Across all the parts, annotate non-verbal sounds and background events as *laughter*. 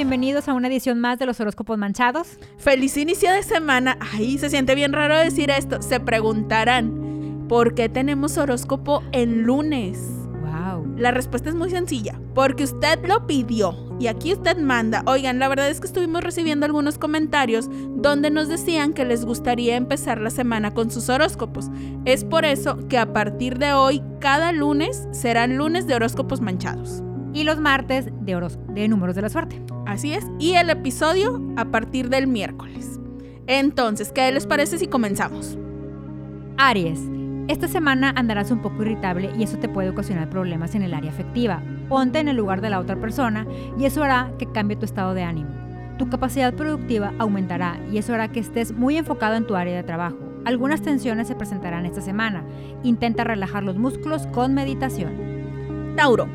bienvenidos a una edición más de los horóscopos manchados. Feliz inicio de semana. Ay, se siente bien raro decir esto. Se preguntarán, ¿por qué tenemos horóscopo en lunes? Wow. La respuesta es muy sencilla, porque usted lo pidió y aquí usted manda. Oigan, la verdad es que estuvimos recibiendo algunos comentarios donde nos decían que les gustaría empezar la semana con sus horóscopos. Es por eso que a partir de hoy, cada lunes serán lunes de horóscopos manchados. Y los martes de, de números de la suerte. Así es, y el episodio a partir del miércoles. Entonces, ¿qué les parece si comenzamos? Aries, esta semana andarás un poco irritable y eso te puede ocasionar problemas en el área afectiva. Ponte en el lugar de la otra persona y eso hará que cambie tu estado de ánimo. Tu capacidad productiva aumentará y eso hará que estés muy enfocado en tu área de trabajo. Algunas tensiones se presentarán esta semana. Intenta relajar los músculos con meditación. Tauro,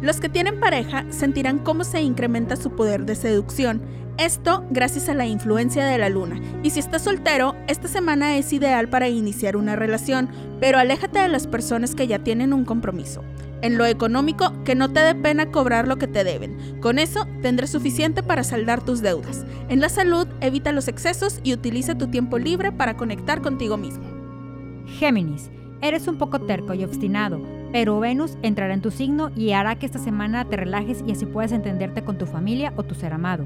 los que tienen pareja sentirán cómo se incrementa su poder de seducción. Esto gracias a la influencia de la luna. Y si estás soltero, esta semana es ideal para iniciar una relación, pero aléjate de las personas que ya tienen un compromiso. En lo económico, que no te dé pena cobrar lo que te deben. Con eso tendrás suficiente para saldar tus deudas. En la salud, evita los excesos y utiliza tu tiempo libre para conectar contigo mismo. Géminis, eres un poco terco y obstinado, pero Venus entrará en tu signo y hará que esta semana te relajes y así puedas entenderte con tu familia o tu ser amado.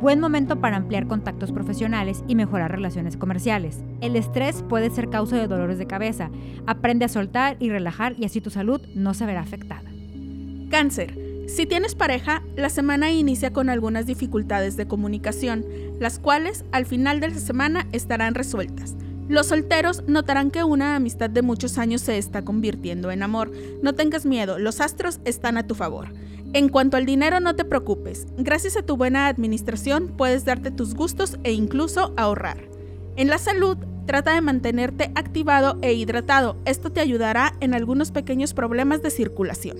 Buen momento para ampliar contactos profesionales y mejorar relaciones comerciales. El estrés puede ser causa de dolores de cabeza. Aprende a soltar y relajar y así tu salud no se verá afectada. Cáncer. Si tienes pareja, la semana inicia con algunas dificultades de comunicación, las cuales al final de la semana estarán resueltas. Los solteros notarán que una amistad de muchos años se está convirtiendo en amor. No tengas miedo, los astros están a tu favor. En cuanto al dinero, no te preocupes. Gracias a tu buena administración puedes darte tus gustos e incluso ahorrar. En la salud, trata de mantenerte activado e hidratado. Esto te ayudará en algunos pequeños problemas de circulación.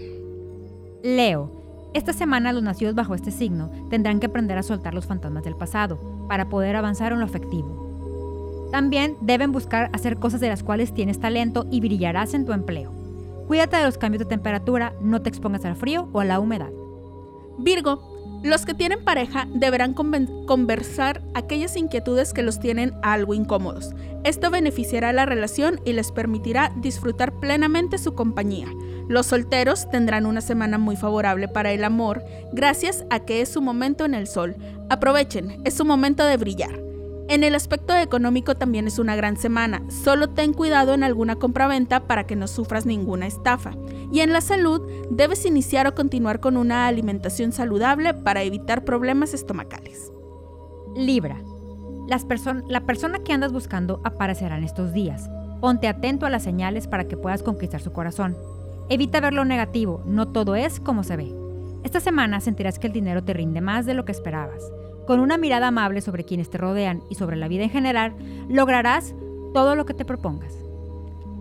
Leo. Esta semana los nacidos bajo este signo tendrán que aprender a soltar los fantasmas del pasado para poder avanzar en lo afectivo. También deben buscar hacer cosas de las cuales tienes talento y brillarás en tu empleo. Cuídate de los cambios de temperatura, no te expongas al frío o a la humedad. Virgo, los que tienen pareja deberán conversar aquellas inquietudes que los tienen algo incómodos. Esto beneficiará la relación y les permitirá disfrutar plenamente su compañía. Los solteros tendrán una semana muy favorable para el amor, gracias a que es su momento en el sol. Aprovechen, es su momento de brillar. En el aspecto económico también es una gran semana, solo ten cuidado en alguna compraventa para que no sufras ninguna estafa. Y en la salud, debes iniciar o continuar con una alimentación saludable para evitar problemas estomacales. Libra. Las la persona que andas buscando aparecerá en estos días. Ponte atento a las señales para que puedas conquistar su corazón. Evita ver lo negativo, no todo es como se ve. Esta semana sentirás que el dinero te rinde más de lo que esperabas. Con una mirada amable sobre quienes te rodean y sobre la vida en general, lograrás todo lo que te propongas.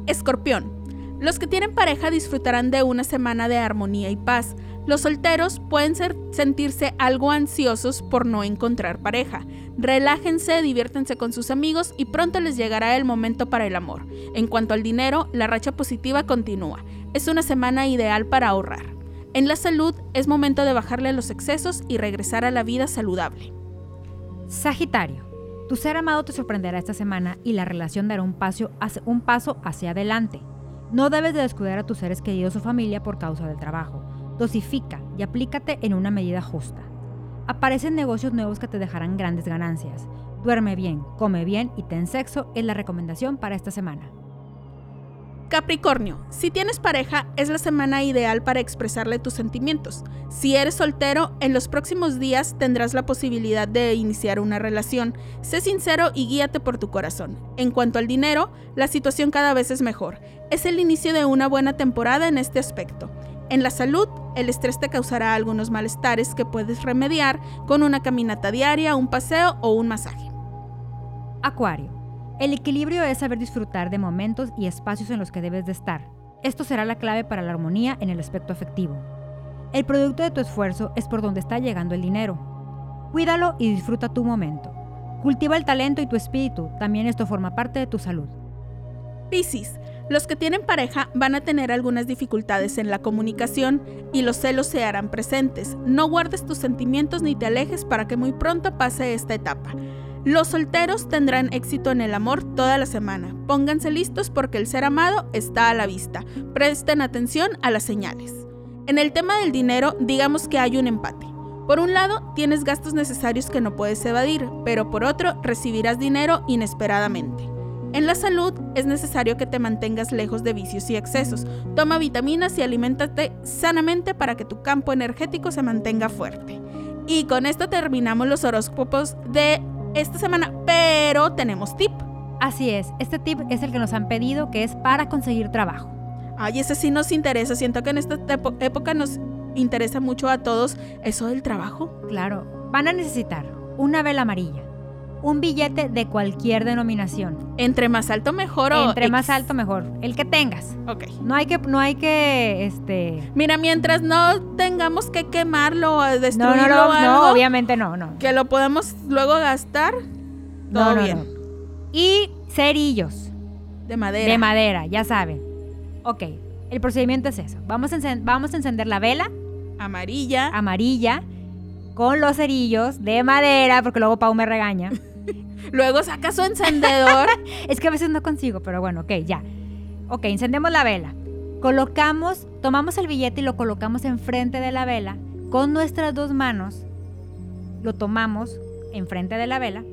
Escorpión. Los que tienen pareja disfrutarán de una semana de armonía y paz. Los solteros pueden sentirse algo ansiosos por no encontrar pareja. Relájense, diviértense con sus amigos y pronto les llegará el momento para el amor. En cuanto al dinero, la racha positiva continúa. Es una semana ideal para ahorrar. En la salud es momento de bajarle los excesos y regresar a la vida saludable. Sagitario, tu ser amado te sorprenderá esta semana y la relación dará un paso, hacia adelante. No debes de descuidar a tus seres queridos o familia por causa del trabajo. Dosifica y aplícate en una medida justa. Aparecen negocios nuevos que te dejarán grandes ganancias. Duerme bien, come bien y ten sexo es la recomendación para esta semana. Capricornio, si tienes pareja, es la semana ideal para expresarle tus sentimientos. Si eres soltero, en los próximos días tendrás la posibilidad de iniciar una relación. Sé sincero y guíate por tu corazón. En cuanto al dinero, la situación cada vez es mejor. Es el inicio de una buena temporada en este aspecto. En la salud, el estrés te causará algunos malestares que puedes remediar con una caminata diaria, un paseo o un masaje. Acuario. El equilibrio es saber disfrutar de momentos y espacios en los que debes de estar. Esto será la clave para la armonía en el aspecto afectivo. El producto de tu esfuerzo es por donde está llegando el dinero. Cuídalo y disfruta tu momento. Cultiva el talento y tu espíritu, también esto forma parte de tu salud. Piscis, Los que tienen pareja van a tener algunas dificultades en la comunicación y los celos se harán presentes. No guardes tus sentimientos ni te alejes para que muy pronto pase esta etapa. Los solteros tendrán éxito en el amor toda la semana. Pónganse listos porque el ser amado está a la vista. Presten atención a las señales. En el tema del dinero, digamos que hay un empate. Por un lado, tienes gastos necesarios que no puedes evadir, pero por otro, recibirás dinero inesperadamente. En la salud es necesario que te mantengas lejos de vicios y excesos. Toma vitaminas y aliméntate sanamente para que tu campo energético se mantenga fuerte. Y con esto terminamos los horóscopos de esta semana, pero tenemos tip. Así es, este tip es el que nos han pedido, que es para conseguir trabajo. Ay, ese sí nos interesa. Siento que en esta época nos interesa mucho a todos eso del trabajo. Claro, van a necesitar una vela amarilla, un billete de cualquier denominación. Entre más alto mejor o Entre más alto mejor, el que tengas. Ok. No hay que no hay que este Mira, mientras no tengamos que quemarlo o no, destruirlo no, o no, algo, no, obviamente no, no. que lo podemos luego gastar No, todo no, bien. no. Y cerillos de madera. de madera, ya saben. Ok, el procedimiento es eso. Vamos a, vamos a encender la vela Amarilla. amarilla con los cerillos de madera, porque luego Pau me regaña. *laughs* Luego saca su encendedor. *laughs* Es que a veces no consigo, pero bueno, ok, ya. Ok, encendemos la vela. Colocamos, tomamos el billete y lo colocamos enfrente de la vela. Con nuestras dos manos lo tomamos enfrente de la vela,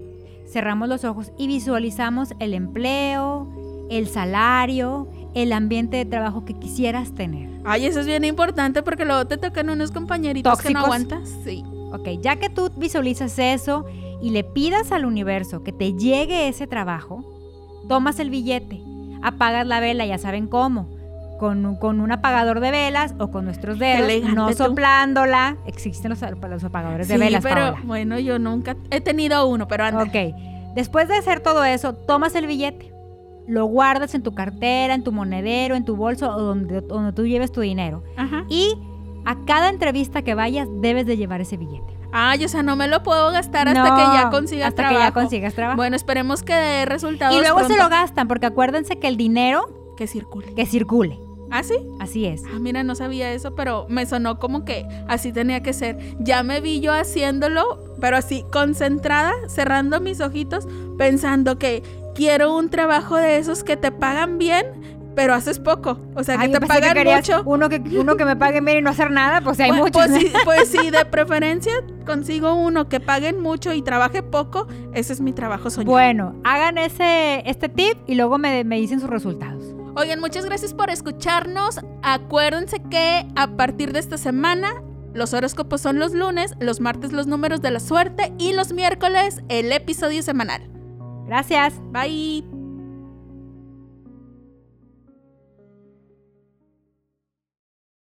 cerramos los ojos y visualizamos el empleo, el salario, el ambiente de trabajo que quisieras tener. Ay, eso es bien importante porque luego te tocan unos compañeritos que no aguantas. Sí. Ok, ya que tú visualizas eso y le pidas al universo que te llegue ese trabajo, tomas el billete, apagas la vela, ya saben cómo, con, un- con un apagador de velas o con nuestros dedos, no tú. soplándola. Existen los, los apagadores de velas, pero Paola. bueno, yo nunca he tenido uno, pero anda. Ok, después de hacer todo eso, tomas el billete, lo guardas en tu cartera, en tu monedero, en tu bolso o donde, donde tú lleves tu dinero. Ajá. Y a cada entrevista que vayas debes de llevar ese billete. Ay, o sea, no me lo puedo gastar hasta No, que ya consiga hasta trabajo. que ya consigas trabajo. Bueno, esperemos que dé resultados y luego se lo gastan, porque acuérdense que el dinero que circule. que circule. ¿Ah, sí? Así es. Ah, mira, no sabía eso, pero me sonó como que así tenía que ser. Ya me vi yo haciéndolo, pero así concentrada, cerrando mis ojitos, pensando que quiero un trabajo de esos que te pagan bien, pero haces poco. O sea, que Ay, yo te pagan mucho. Uno que, uno que me pague bien y no hacer nada, pues hay Pues- muchos. Pues, sí, *laughs* pues sí, de preferencia consigo uno que paguen mucho y trabaje poco. Ese es mi trabajo soñado. Bueno, hagan ese, este tip y luego me, me dicen sus resultados. Oigan, muchas gracias por escucharnos. Acuérdense que a partir de esta semana los horóscopos son los lunes, los martes los números de la suerte y los miércoles el episodio semanal. Gracias. Bye.